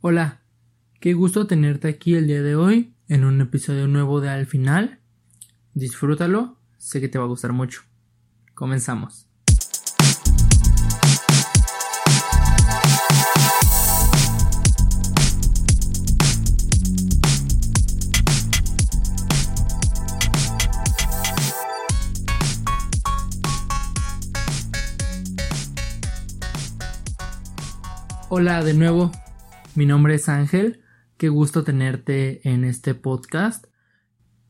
Hola, qué gusto tenerte aquí el día de hoy en un episodio nuevo de Al Final. Disfrútalo, sé que te va a gustar mucho. Comenzamos. Hola de nuevo, mi nombre es Ángel, qué gusto tenerte en este podcast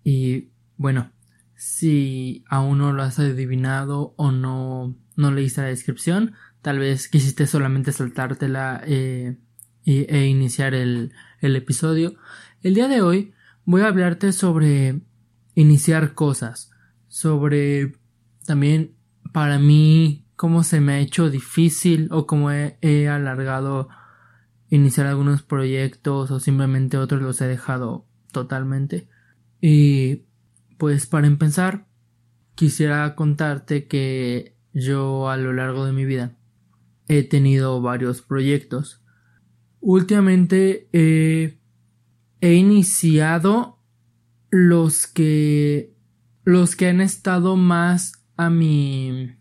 y bueno, si aún no lo has adivinado o no, no leíste la descripción, tal vez quisiste solamente saltártela eh, e, iniciar el, el episodio. El día de hoy voy a hablarte sobre iniciar cosas, sobre también para mí cómo se me ha hecho difícil o cómo he, alargado iniciar algunos proyectos o simplemente otros los he dejado totalmente. Y pues para empezar, quisiera contarte que yo a lo largo de mi vida he tenido varios proyectos. Últimamente he iniciado los que los que han estado más a mi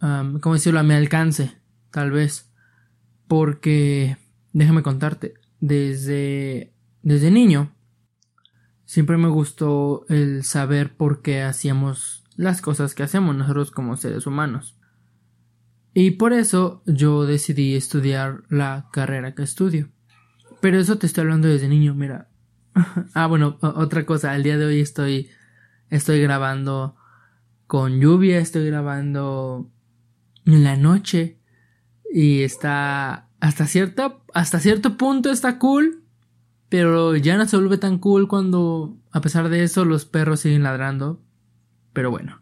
¿cómo decirlo? A mi alcance, tal vez. Porque, déjame contarte, desde, desde niño, siempre me gustó el saber por qué hacíamos las cosas que hacemos nosotros como seres humanos. Y por eso yo decidí estudiar la carrera que estudio. Pero eso te estoy hablando desde niño, mira. ah, bueno, otra cosa, al día de hoy estoy estoy grabando con lluvia, estoy grabando en la noche y está hasta cierta hasta cierto punto está cool, pero ya no se vuelve tan cool cuando a pesar de eso los perros siguen ladrando. Pero bueno,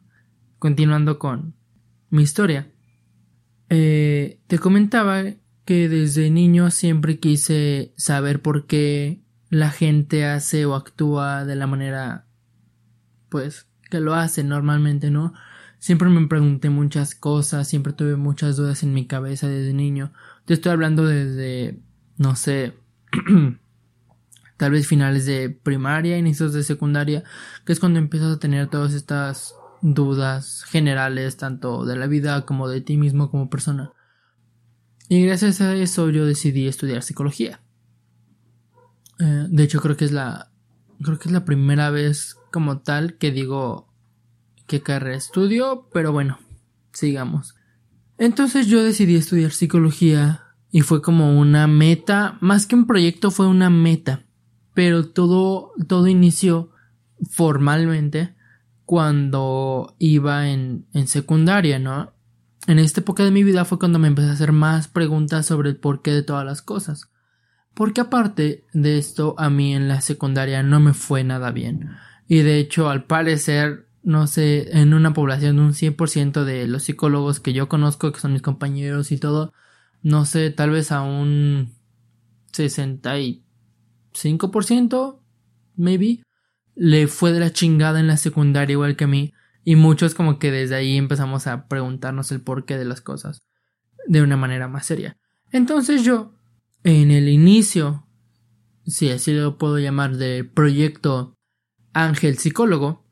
continuando con mi historia. Eh, te comentaba que desde niño siempre quise saber por qué la gente hace o actúa de la manera pues que lo hace normalmente, ¿no? Siempre me pregunté muchas cosas, siempre tuve muchas dudas en mi cabeza desde niño. Te estoy hablando desde, no sé, tal vez finales de primaria, inicios de secundaria, que es cuando empiezas a tener todas estas dudas generales, tanto de la vida como de ti mismo como persona. Y gracias a eso yo decidí estudiar psicología. Eh, de hecho creo que es la creo que es la primera vez como tal que digo qué carrera estudio, pero bueno, sigamos. Entonces yo decidí estudiar psicología y fue como una meta, más que un proyecto fue una meta, pero todo todo inició formalmente cuando iba en, en secundaria, ¿no? En esta época de mi vida fue cuando me empecé a hacer más preguntas sobre el porqué de todas las cosas. Porque aparte de esto, a mí en la secundaria no me fue nada bien. Y de hecho, al parecer, no sé, en una población de un 100% de los psicólogos que yo conozco, que son mis compañeros y todo, no sé, tal vez a un 65%, maybe, le fue de la chingada en la secundaria igual que a mí. Y muchos como que desde ahí empezamos a preguntarnos el porqué de las cosas de una manera más seria. Entonces yo, en el inicio, si así lo puedo llamar, del proyecto Ángel Psicólogo,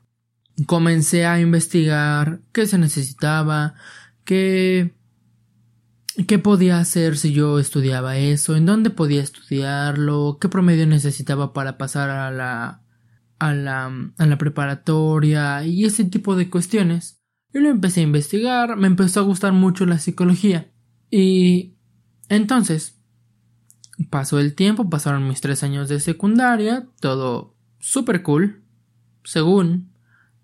comencé a investigar qué se necesitaba, qué, qué podía hacer si yo estudiaba eso, en dónde podía estudiarlo, qué promedio necesitaba para pasar a la, a la, a la preparatoria y ese tipo de cuestiones. Yo lo empecé a investigar, me empezó a gustar mucho la psicología. Y entonces, pasó el tiempo, pasaron mis tres años de secundaria, todo super cool, según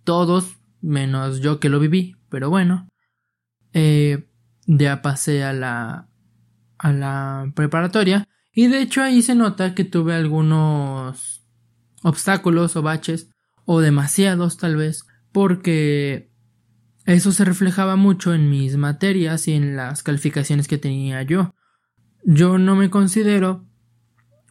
todos, menos yo que lo viví, pero bueno. Eh, ya pasé a la, a la preparatoria y de hecho ahí se nota que tuve algunos obstáculos o baches o demasiados tal vez porque eso se reflejaba mucho en mis materias y en las calificaciones que tenía yo. Yo no me considero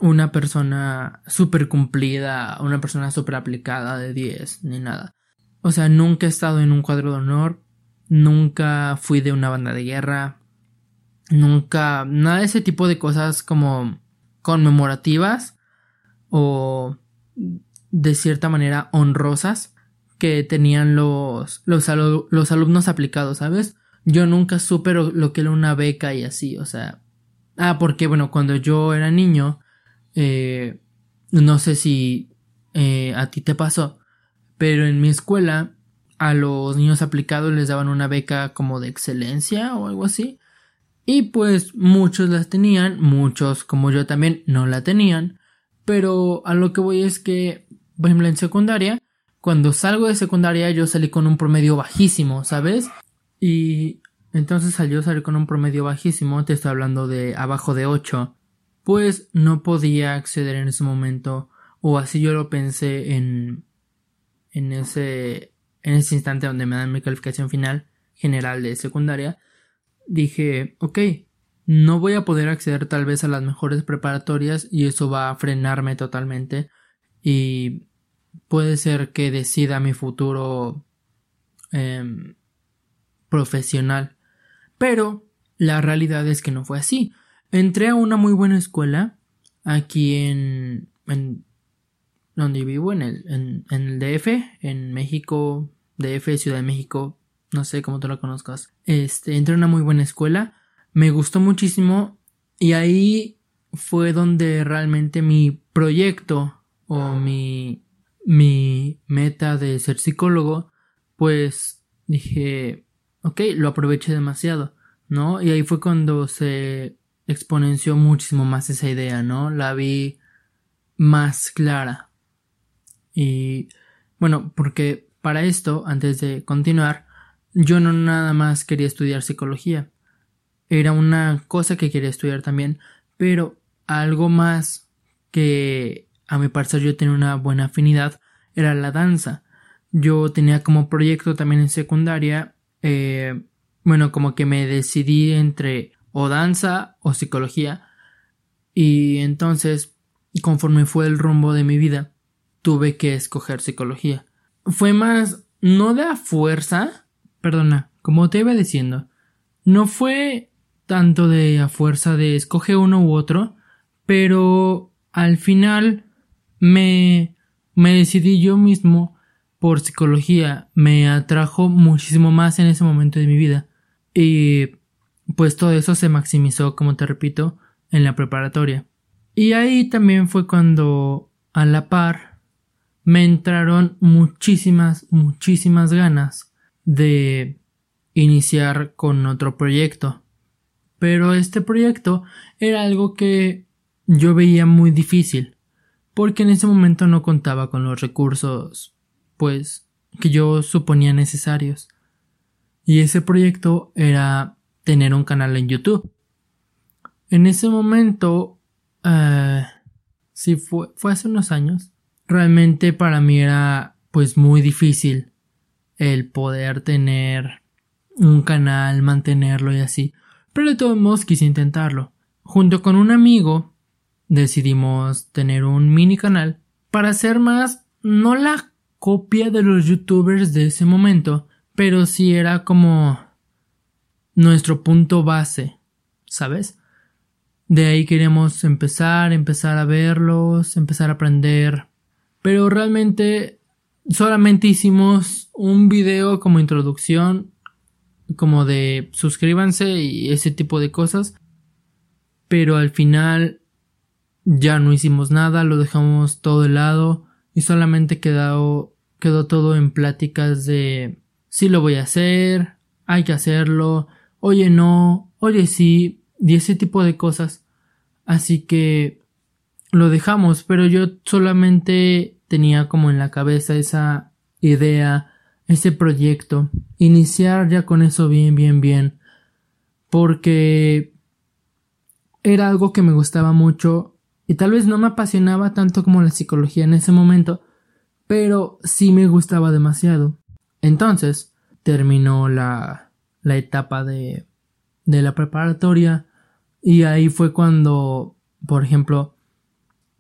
una persona súper cumplida, una persona súper aplicada de 10, ni nada. O sea, nunca he estado en un cuadro de honor, nunca fui de una banda de guerra, nunca, nada de ese tipo de cosas como conmemorativas o de cierta manera honrosas que tenían los, los, los alumnos aplicados, ¿sabes? Yo nunca supe lo, que era una beca y así, o sea. Ah, porque bueno, cuando yo era niño, eh, no sé si eh, a ti te pasó, pero en mi escuela a los niños aplicados les daban una beca como de excelencia o algo así. Y pues muchos las tenían, muchos como yo también no la tenían. Pero a lo que voy es que, por ejemplo, en secundaria, cuando salgo de secundaria yo salí con un promedio bajísimo, ¿sabes? Y entonces salió salir con un promedio bajísimo, te estoy hablando de abajo de 8, pues no podía acceder en ese momento, o así yo lo pensé en, en ese, en ese instante donde me dan mi calificación final general de secundaria, dije, ok, no voy a poder acceder tal vez a las mejores preparatorias y eso va a frenarme totalmente y puede ser que decida mi futuro em, profesional. Pero la realidad es que no fue así. Entré a una muy buena escuela aquí en, en donde vivo, en el, en, el DF, en México, DF, Ciudad de México, no sé cómo tú la conozcas. Este, entré a una muy buena escuela, me gustó muchísimo y ahí fue donde realmente mi proyecto o mi, mi meta de ser psicólogo, pues dije, ok, lo aproveché demasiado, ¿no? Y ahí fue cuando se exponenció muchísimo más esa idea, ¿no? La vi más clara. Y bueno, porque para esto, antes de continuar, yo no nada más quería estudiar psicología. Era una cosa que quería estudiar también, pero algo más que a mi parecer yo tenía una buena afinidad era la danza. Yo tenía como proyecto también en secundaria, eh, bueno, como que me decidí entre o danza o psicología y entonces, conforme fue el rumbo de mi vida, tuve que escoger psicología. Fue más, no de a fuerza, perdona, como te iba diciendo, no fue tanto de a fuerza de escoge uno u otro, pero al final me, me decidí yo mismo por psicología, me atrajo muchísimo más en ese momento de mi vida y pues todo eso se maximizó, como te repito, en la preparatoria. Y ahí también fue cuando a la par me entraron muchísimas, muchísimas ganas de iniciar con otro proyecto. Pero este proyecto era algo que yo veía muy difícil, porque en ese momento no contaba con los recursos, pues, que yo suponía necesarios. Y ese proyecto era tener un canal en YouTube. En ese momento, uh, sí fue, fue hace unos años, realmente para mí era pues muy difícil el poder tener un canal, mantenerlo y así. Pero de todos modos quise intentarlo. Junto con un amigo decidimos tener un mini canal para hacer más no la copia de los youtubers de ese momento, pero sí era como nuestro punto base, ¿sabes? De ahí queremos empezar, empezar a verlos, empezar a aprender. Pero realmente solamente hicimos un video como introducción, como de suscríbanse y ese tipo de cosas. Pero al final ya no hicimos nada, lo dejamos todo de lado y solamente quedó, quedó todo en pláticas de si lo voy a hacer, hay que hacerlo, oye no, oye sí, y ese tipo de cosas. Así que lo dejamos, pero yo solamente tenía como en la cabeza esa idea, ese proyecto, iniciar ya con eso bien, bien, bien, porque era algo que me gustaba mucho y tal vez no me apasionaba tanto como la psicología en ese momento, pero sí me gustaba demasiado. Entonces, terminó la, la etapa de, de la preparatoria y ahí fue cuando, por ejemplo,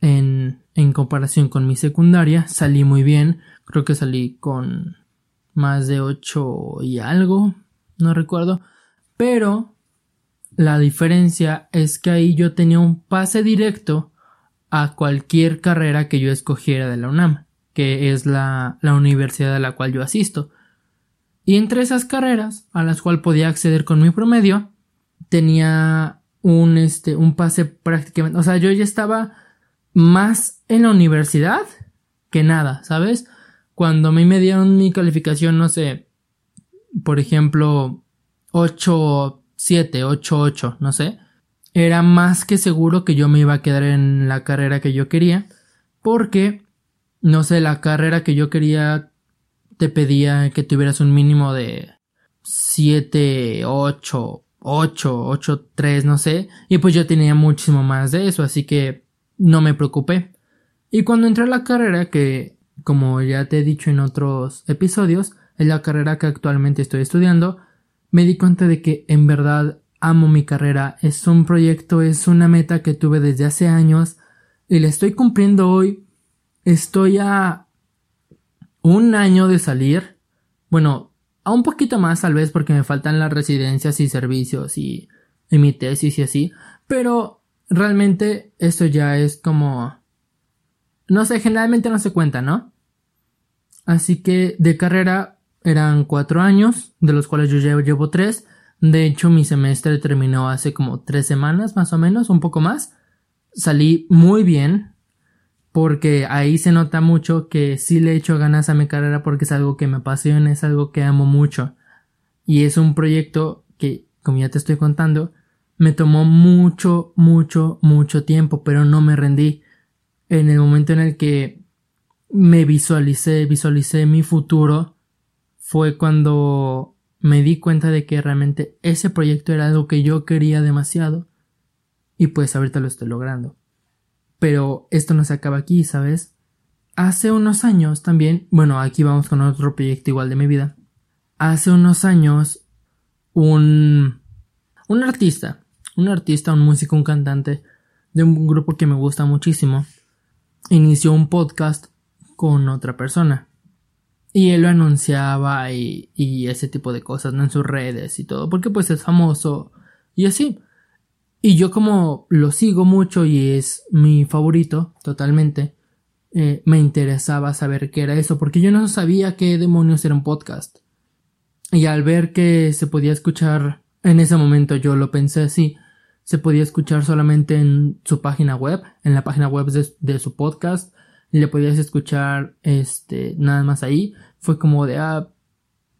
en, en comparación con mi secundaria, salí muy bien. Creo que salí con más de 8 y algo, no recuerdo. Pero la diferencia es que ahí yo tenía un pase directo a cualquier carrera que yo escogiera de la UNAM, que es la, la universidad a la cual yo asisto. Y entre esas carreras, a las cuales podía acceder con mi promedio, tenía un, este, un pase prácticamente, o sea, yo ya estaba más en la universidad que nada, ¿sabes? Cuando a mí me dieron mi calificación, no sé, por ejemplo, 8, 7, 8, 8, no sé, era más que seguro que yo me iba a quedar en la carrera que yo quería, porque, no sé, la carrera que yo quería te pedía que tuvieras un mínimo de 7, 8, 8, 8, 3, no sé, y pues yo tenía muchísimo más de eso, así que no me preocupé. Y cuando entré a la carrera, que como ya te he dicho en otros episodios, es la carrera que actualmente estoy estudiando, me di cuenta de que en verdad amo mi carrera, es un proyecto, es una meta que tuve desde hace años y la estoy cumpliendo hoy. Estoy a un año de salir, bueno, a un poquito más tal vez porque me faltan las residencias y servicios y, mi tesis y así, pero realmente esto ya es como no sé, generalmente no se cuenta, ¿no? Así que de carrera eran cuatro años, de los cuales yo ya llevo tres. De hecho, mi semestre terminó hace como tres semanas, más o menos, un poco más. Salí muy bien, porque ahí se nota mucho que sí le echo ganas a mi carrera porque es algo que me apasiona, es algo que amo mucho. Y es un proyecto que, como ya te estoy contando, me tomó mucho, mucho, mucho tiempo, pero no me rendí. En el momento en el que me visualicé, visualicé mi futuro, fue cuando me di cuenta de que realmente ese proyecto era algo que yo quería demasiado. Y pues ahorita lo estoy logrando. Pero esto no se acaba aquí, ¿sabes? Hace unos años también, bueno, aquí vamos con otro proyecto igual de mi vida. Hace unos años, un, un artista, un artista, un músico, un cantante de un grupo que me gusta muchísimo, inició un podcast con otra persona. Y él lo anunciaba y, ese tipo de cosas. En sus redes y todo, porque pues es famoso y así. Y yo como lo sigo mucho y es mi favorito totalmente, eh, me interesaba saber qué era eso, porque yo no sabía qué demonios era un podcast. Y al ver que se podía escuchar, en ese momento yo lo pensé así, se podía escuchar solamente en su página web, en la página web de, su podcast, le podías escuchar este nada más ahí, fue como de ah,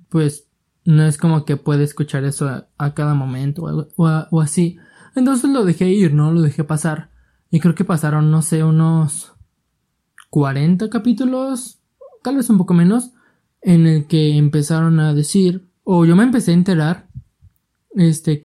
pues no es como que puede escuchar eso a, cada momento o así. Entonces lo dejé ir, ¿no? Lo dejé pasar. Y creo que pasaron, no sé, unos 40 capítulos, tal vez un poco menos, en el que empezaron a decir, o yo me empecé a enterar, este.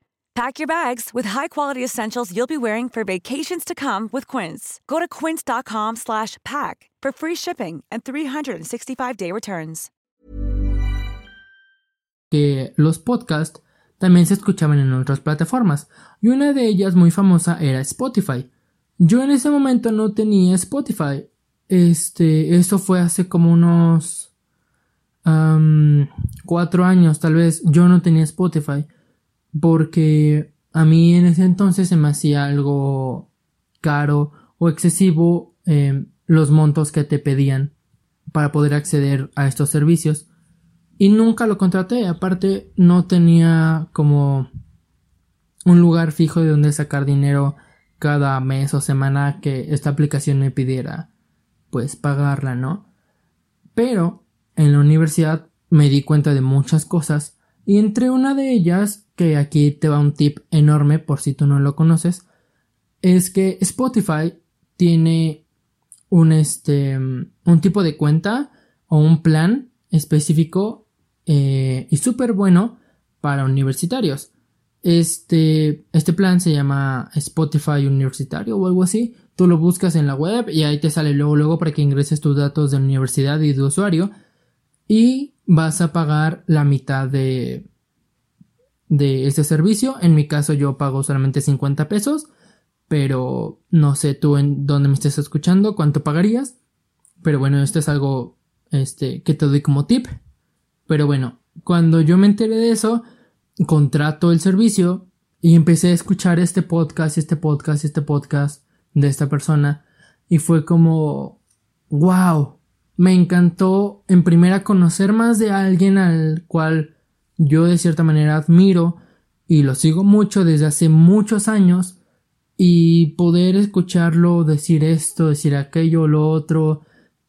Pack your bags with high-quality essentials you'll be wearing for vacations to come with Quince. Go to quince.com/pack for free shipping and 365-day returns. Que los podcasts también se escuchaban en otras plataformas, y una de ellas muy famosa era Spotify. Yo en ese momento no tenía Spotify, este, eso fue hace como unos cuatro años, tal vez. Yo no tenía Spotify porque a mí en ese entonces se me hacía algo caro o excesivo em, los montos que te pedían para poder acceder a estos servicios. Y nunca lo contraté. Aparte no tenía como un lugar fijo de donde sacar dinero cada mes o semana que esta aplicación me pidiera pues pagarla no pero en la universidad me di cuenta de muchas cosas y entre una de ellas que aquí te va un tip enorme por si tú no lo conoces es que Spotify tiene un este un tipo de cuenta o un plan específico eh, y súper bueno para universitarios. Este, este plan se llama Spotify Universitario o algo así. Tú lo buscas en la web y ahí te sale luego, luego para que ingreses tus datos de universidad y de usuario. Y vas a pagar la mitad de, de ese servicio. En mi caso yo pago solamente 50 pesos pero no sé tú en dónde me estés escuchando, cuánto pagarías. Pero bueno, esto es algo este, que te doy como tip. Pero bueno, cuando yo me enteré de eso, contrato el servicio y empecé a escuchar este podcast, este podcast, este podcast de esta persona. Y fue como, wow, me encantó en primera conocer más de alguien al cual yo de cierta manera admiro y lo sigo mucho desde hace muchos años y poder escucharlo decir esto, decir aquello, lo otro,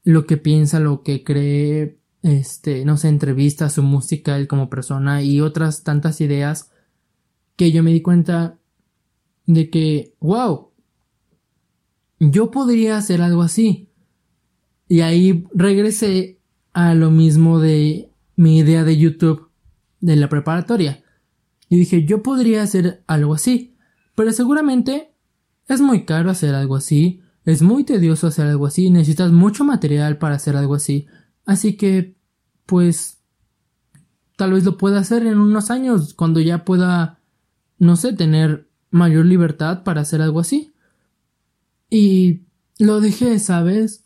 lo que piensa, lo que cree, este, no sé, entrevista, su música, él como persona y otras tantas ideas que yo me di cuenta de que, wow, yo podría hacer algo así. Y ahí regresé a lo mismo de mi idea de YouTube de la preparatoria. Y dije, yo podría hacer algo así. Pero seguramente es muy caro hacer algo así, es muy tedioso hacer algo así, necesitas mucho material para hacer algo así, así que, pues, tal vez lo pueda hacer en unos años, cuando ya pueda, no sé, tener mayor libertad para hacer algo así. Y lo dejé, ¿sabes?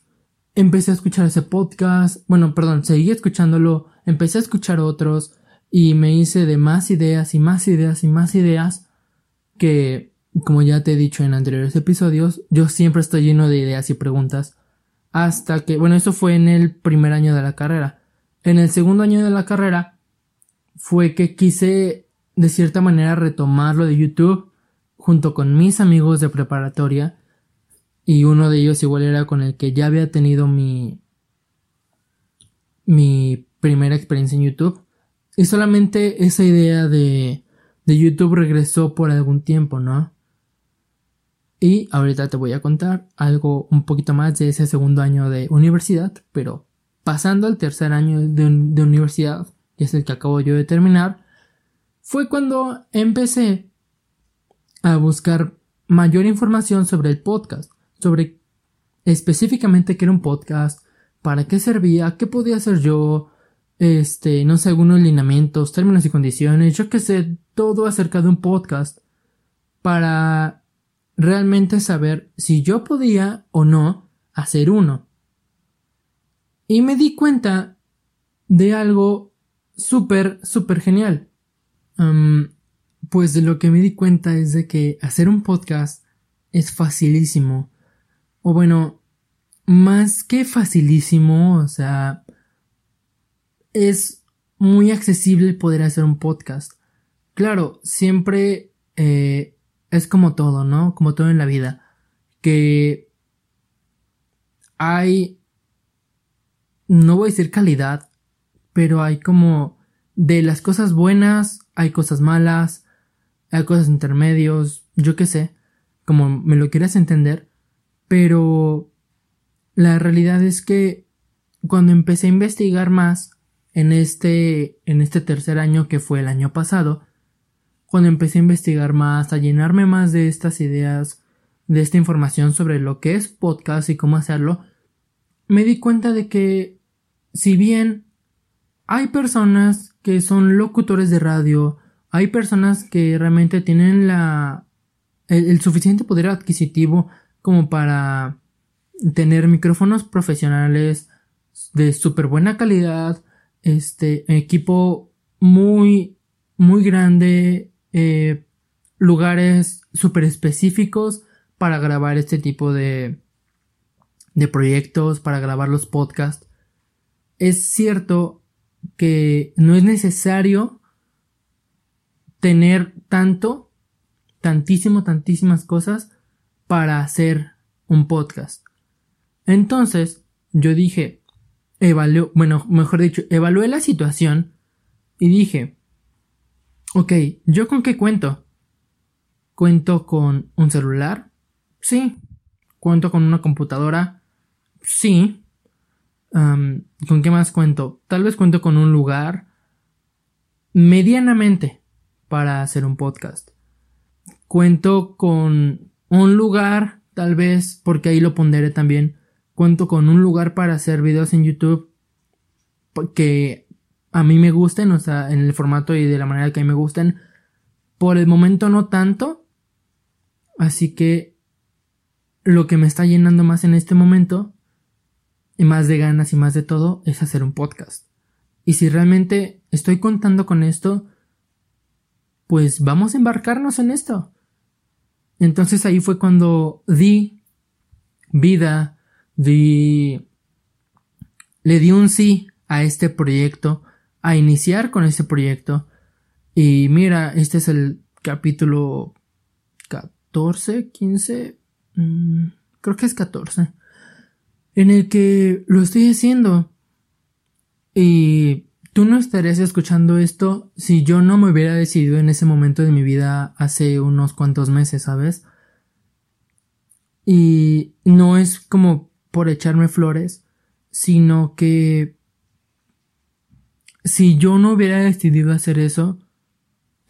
Empecé a escuchar ese podcast, bueno, perdón, seguí escuchándolo, empecé a escuchar otros y me hice de más ideas y más ideas y más ideas que como ya te he dicho en anteriores episodios, yo siempre estoy lleno de ideas y preguntas. Hasta que, bueno, eso fue en el primer año de la carrera. En el segundo año de la carrera fue que quise de cierta manera retomar lo de YouTube junto con mis amigos de preparatoria y uno de ellos igual era con el que ya había tenido mi mi primera experiencia en YouTube y solamente esa idea de de YouTube regresó por algún tiempo, ¿no? Y ahorita te voy a contar algo un poquito más de ese segundo año de universidad, pero pasando al tercer año de, universidad, que es el que acabo yo de terminar, fue cuando empecé a buscar mayor información sobre el podcast, sobre específicamente qué era un podcast, para qué servía, qué podía hacer yo, este, no sé, algunos lineamientos, términos y condiciones, yo qué sé, todo acerca de un podcast, para realmente saber si yo podía o no hacer uno. Y me di cuenta de algo súper, súper genial. pues de lo que me di cuenta es de que hacer un podcast es facilísimo. O bueno, más que facilísimo, o sea, es muy accesible poder hacer un podcast. Claro, siempre eh, es como todo, ¿no? Como todo en la vida. Que hay, no voy a decir calidad, pero hay como de las cosas buenas, hay cosas malas, hay cosas intermedios, yo qué sé, como me lo quieras entender, pero la realidad es que cuando empecé a investigar más en este en este tercer año que fue el año pasado, cuando empecé a investigar más, a llenarme más de estas ideas, de esta información sobre lo que es podcast y cómo hacerlo, me di cuenta de que si bien hay personas que son locutores de radio, hay personas que realmente tienen la el, suficiente poder adquisitivo como para tener micrófonos profesionales de súper buena calidad, este equipo muy, muy grande, eh, lugares súper específicos para grabar este tipo de, de proyectos, para grabar los podcasts. Es cierto que no es necesario tener tanto, tantísimo, tantísimas cosas para hacer un podcast. Entonces, yo dije, evalué, bueno, mejor dicho, evalué la situación y dije, ok, ¿yo con qué cuento? ¿Cuento con un celular? Sí. ¿Cuento con una computadora? Sí. ¿Con qué más cuento? Tal vez cuento con un lugar medianamente para hacer un podcast. Cuento con un lugar, tal vez, porque ahí lo pondré también. Cuento con un lugar para hacer videos en YouTube que a mí me gusten, o sea, en el formato y de la manera que a mí me gusten. Por el momento no tanto. Así que lo que me está llenando más en este momento, y más de ganas y más de todo, es hacer un podcast. Y si realmente estoy contando con esto, pues vamos a embarcarnos en esto. Entonces ahí fue cuando di vida, di... le di un sí a este proyecto, a iniciar con este proyecto. Y mira, este es el capítulo 14, 15, mm, creo que es 14, en el que lo estoy haciendo. Y tú no estarías escuchando esto si yo no me hubiera decidido en ese momento de mi vida hace unos cuantos meses, ¿sabes? Y no es como por echarme flores, sino que si yo no hubiera decidido hacer eso,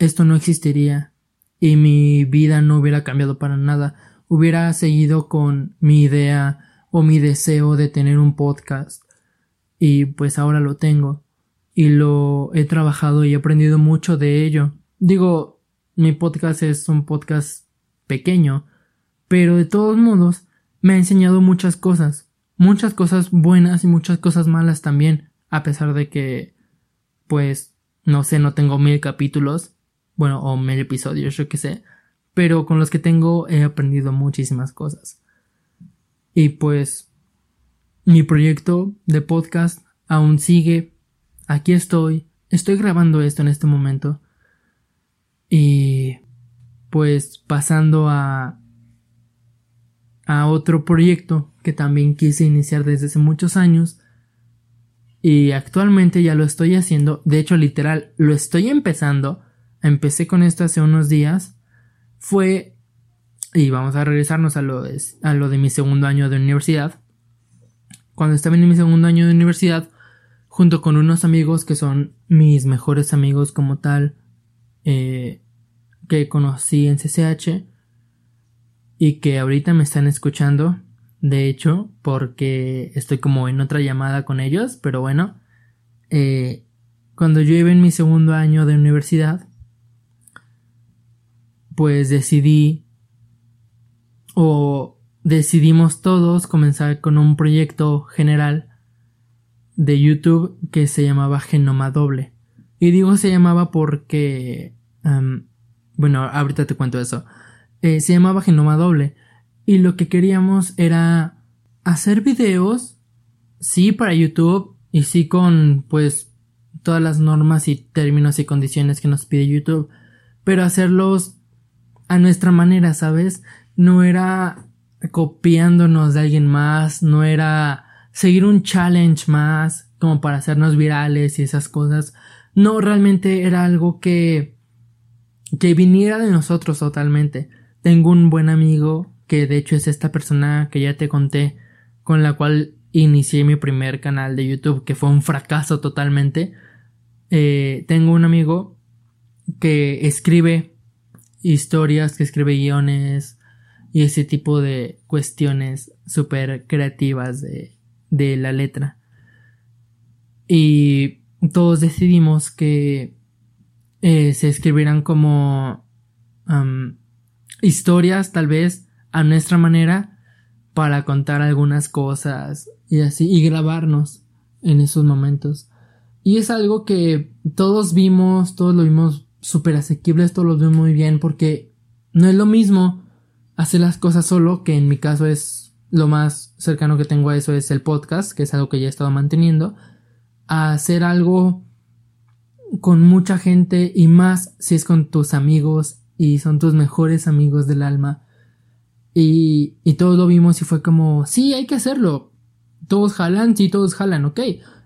esto no existiría y mi vida no hubiera cambiado para nada. Hubiera seguido con mi idea o mi deseo de tener un podcast y pues ahora lo tengo y lo he trabajado y he aprendido mucho de ello. Digo, mi podcast es un podcast pequeño, pero de todos modos me ha enseñado muchas cosas, muchas cosas buenas y muchas cosas malas también, a pesar de que, pues, no sé, no tengo mil capítulos, bueno, o mil episodios, yo qué sé, pero con los que tengo he aprendido muchísimas cosas. Y pues, mi proyecto de podcast aún sigue aquí estoy, estoy grabando esto en este momento. Y pues pasando a a otro proyecto que también quise iniciar desde hace muchos años y actualmente ya lo estoy haciendo, de hecho literal lo estoy empezando, empecé con esto hace unos días, fue y vamos a regresarnos a lo de, a lo de mi segundo año de universidad. Cuando estaba en mi segundo año de universidad, junto con unos amigos que son mis mejores amigos como tal, eh, que conocí en CCH y que ahorita me están escuchando, de hecho, porque estoy como en otra llamada con ellos, pero bueno, eh, cuando yo iba en mi segundo año de universidad, pues decidí o decidimos todos comenzar con un proyecto general de YouTube que se llamaba Genoma Doble. Y digo se llamaba porque... bueno, ahorita te cuento eso. Eh, se llamaba Genoma Doble. Y lo que queríamos era hacer videos, sí, para YouTube y sí con, pues, todas las normas y términos y condiciones que nos pide YouTube, pero hacerlos a nuestra manera, ¿sabes? No era copiándonos de alguien más, no era seguir un challenge más como para hacernos virales y esas cosas. No, realmente era algo que que viniera de nosotros totalmente. Tengo un buen amigo que de hecho es esta persona que ya te conté con la cual inicié mi primer canal de YouTube que fue un fracaso totalmente. Eh, tengo un amigo que escribe historias, que escribe guiones y ese tipo de cuestiones súper creativas de, de la letra. Y todos decidimos que eh, se escribieran como historias, tal vez, a nuestra manera, para contar algunas cosas y así, y grabarnos en esos momentos. Y es algo que todos vimos, todos lo vimos súper asequibles, todos lo vimos muy bien, porque no es lo mismo hacer las cosas solo, que en mi caso es lo más cercano que tengo a eso es el podcast, que es algo que ya he estado manteniendo, a hacer algo con mucha gente y más si es con tus amigos y son tus mejores amigos del alma. Y, y todos lo vimos y fue como, sí, hay que hacerlo. Todos jalan, sí, todos jalan, ok.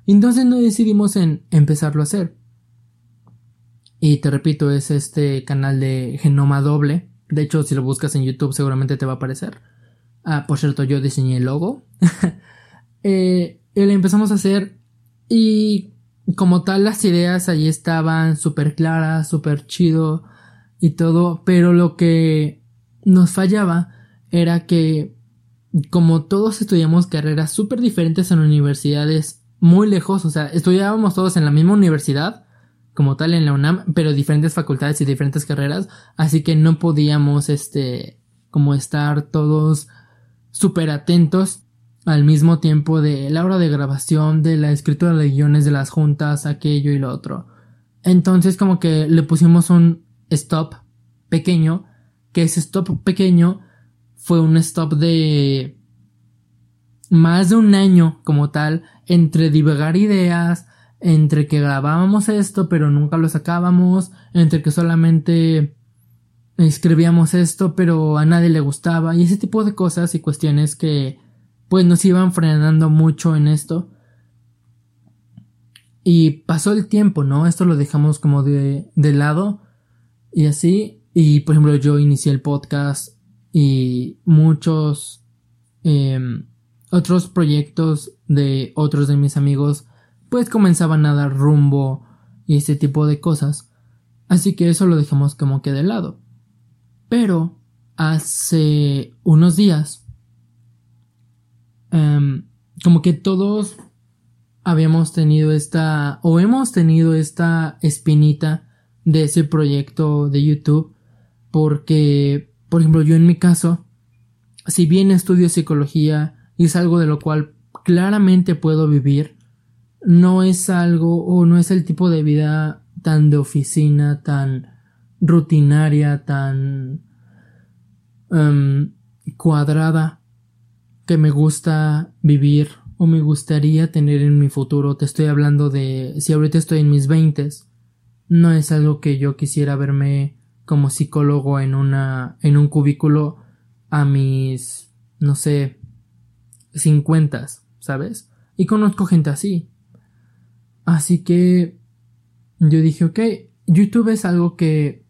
Entonces no decidimos en empezarlo a hacer. Y te repito, es este canal de Genoma Doble. De hecho, si lo buscas en YouTube seguramente te va a aparecer. Ah, por cierto, yo diseñé el logo. eh, y lo empezamos a hacer y como tal las ideas allí estaban súper claras, súper chido y todo, pero lo que nos fallaba era que como todos estudiamos carreras súper diferentes en universidades muy lejos, o sea, estudiábamos todos en la misma universidad, como tal en la UNAM, pero diferentes facultades y diferentes carreras, así que no podíamos, este, como estar todos súper atentos al mismo tiempo de la hora de grabación, de la escritura de guiones, de las juntas, aquello y lo otro. Entonces como que le pusimos un stop pequeño, que ese stop pequeño fue un stop de más de un año como tal, entre divagar ideas, entre que grabábamos esto pero nunca lo sacábamos, entre que solamente escribíamos esto pero a nadie le gustaba y ese tipo de cosas y cuestiones que pues nos iban frenando mucho en esto. Y pasó el tiempo, ¿no? Esto lo dejamos como de, de lado y así. Y por ejemplo yo inicié el podcast y muchos em, otros proyectos de otros de mis amigos pues comenzaban a dar rumbo y ese tipo de cosas. Así que eso lo dejamos como que de lado. Pero hace unos días, em, como que todos habíamos tenido esta, o hemos tenido esta espinita de ese proyecto de YouTube, porque, por ejemplo, yo en mi caso, si bien estudio psicología y es algo de lo cual claramente puedo vivir, no es algo o no es el tipo de vida tan de oficina, tan rutinaria, tan em, cuadrada que me gusta vivir o me gustaría tener en mi futuro. Te estoy hablando de si ahorita estoy en mis veintes. No es algo que yo quisiera verme como psicólogo en una en un cubículo a mis no sé cincuentas, ¿sabes? Y conozco gente así. Así que yo dije, ok, YouTube es algo que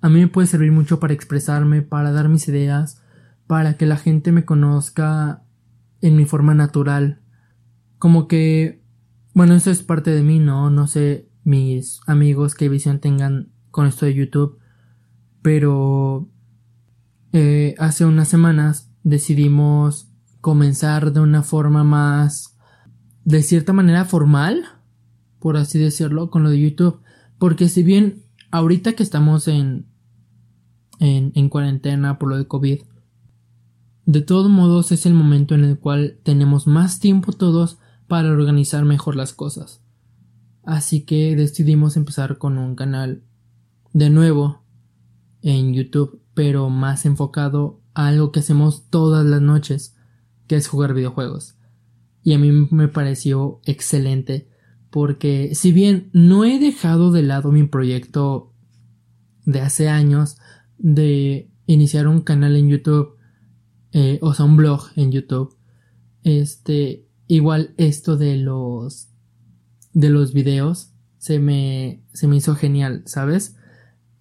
a mí me puede servir mucho para expresarme, para dar mis ideas, para que la gente me conozca en mi forma natural. Como que, bueno, eso es parte de mí, ¿no? No sé mis amigos qué visión tengan con esto de YouTube, pero eh, hace unas semanas decidimos comenzar de una forma más, de cierta manera formal, por así decirlo, con lo de YouTube. Porque si bien ahorita que estamos en, en, en cuarentena por lo de COVID, de todos modos es el momento en el cual tenemos más tiempo todos para organizar mejor las cosas. Así que decidimos empezar con un canal de nuevo en YouTube, pero más enfocado a algo que hacemos todas las noches, que es jugar videojuegos. Y a mí me pareció excelente porque si bien no he dejado de lado mi proyecto de hace años de iniciar un canal en YouTube, eh, o sea, un blog en YouTube, este, igual esto de los, de los videos se me, se me hizo genial, ¿sabes?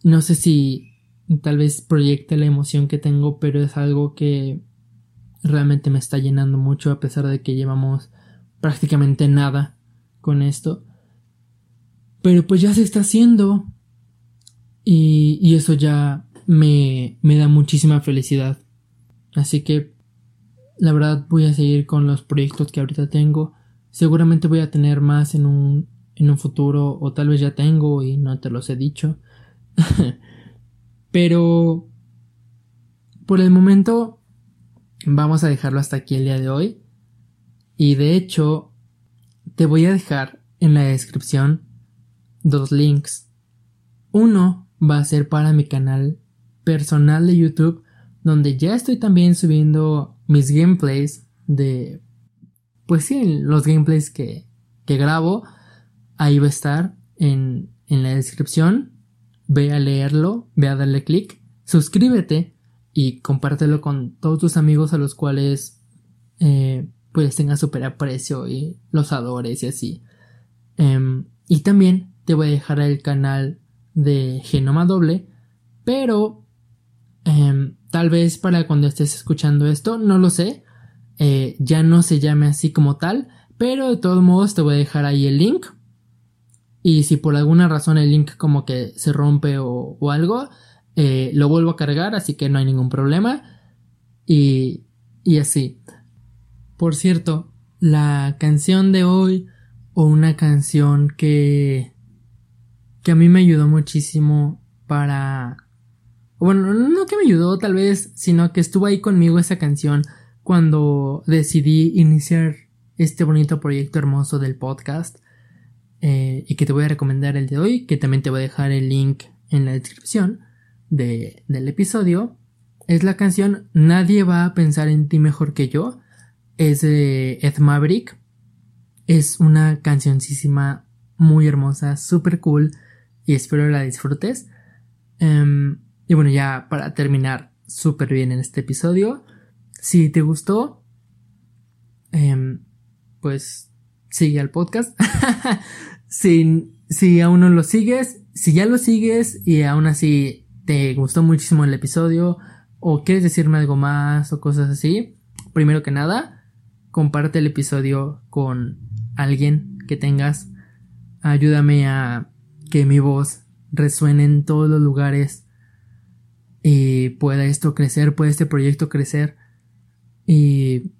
No sé si tal vez proyecte la emoción que tengo, pero es algo que realmente me está llenando mucho a pesar de que llevamos prácticamente nada con esto. Pero pues ya se está haciendo. Y, eso ya me, me da muchísima felicidad. Así que la verdad voy a seguir con los proyectos que ahorita tengo. Seguramente voy a tener más en un, en un futuro o tal vez ya tengo y no te los he dicho. Pero por el momento vamos a dejarlo hasta aquí el día de hoy. Y de hecho, te voy a dejar en la descripción dos links. Uno va a ser para mi canal personal de YouTube, donde ya estoy también subiendo mis gameplays de... Pues sí, los gameplays que, que grabo. Ahí va a estar en, en la descripción. Ve a leerlo, ve a darle clic, suscríbete y compártelo con todos tus amigos a los cuales eh, pues tengas super aprecio y los adores y así. Em, y también te voy a dejar el canal de Genoma Doble, pero em, tal vez para cuando estés escuchando esto, no lo sé, eh, ya no se llame así como tal, pero de todos modos te voy a dejar ahí el link. Y si por alguna razón el link como que se rompe o algo, eh, lo vuelvo a cargar, así que no hay ningún problema. Y, y así. Por cierto, la canción de hoy, o una canción que, que a mí me ayudó muchísimo para... Bueno, no que me ayudó tal vez, sino que estuvo ahí conmigo esa canción cuando decidí iniciar este bonito proyecto hermoso del podcast eh, y que te voy a recomendar el de hoy, que también te voy a dejar el link en la descripción del episodio es la canción Nadie va a pensar en ti mejor que yo. Es de Ed Maverick. Es una cancioncísima muy hermosa, super cool y espero la disfrutes. Em, y bueno, ya para terminar súper bien en este episodio, si te gustó, em, pues sigue al podcast. si, si aún no lo sigues, si ya lo sigues y aún así te gustó muchísimo el episodio o quieres decirme algo más o cosas así, primero que nada, comparte el episodio con alguien que tengas. Ayúdame a que mi voz resuene en todos los lugares y pueda esto crecer, pueda este proyecto crecer. Y...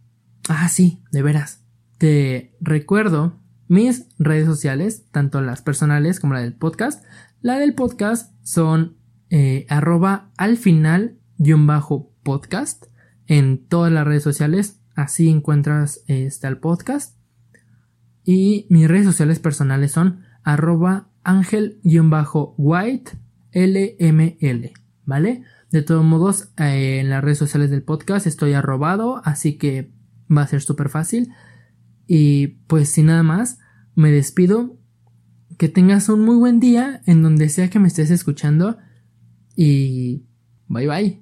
Ah, sí, de veras. Te recuerdo mis redes sociales, tanto las personales como la del podcast. La del podcast son eh, arroba al final guion bajo podcast en todas las redes sociales. Así encuentras este, el podcast. Y mis redes sociales personales son arroba ángel guion bajo white lml. ¿Vale? De todos modos, eh, en las redes sociales del podcast estoy arrobado, así que va a ser súper fácil. Y pues sin nada más, me despido. Que tengas un muy buen día en donde sea que me estés escuchando y bye bye.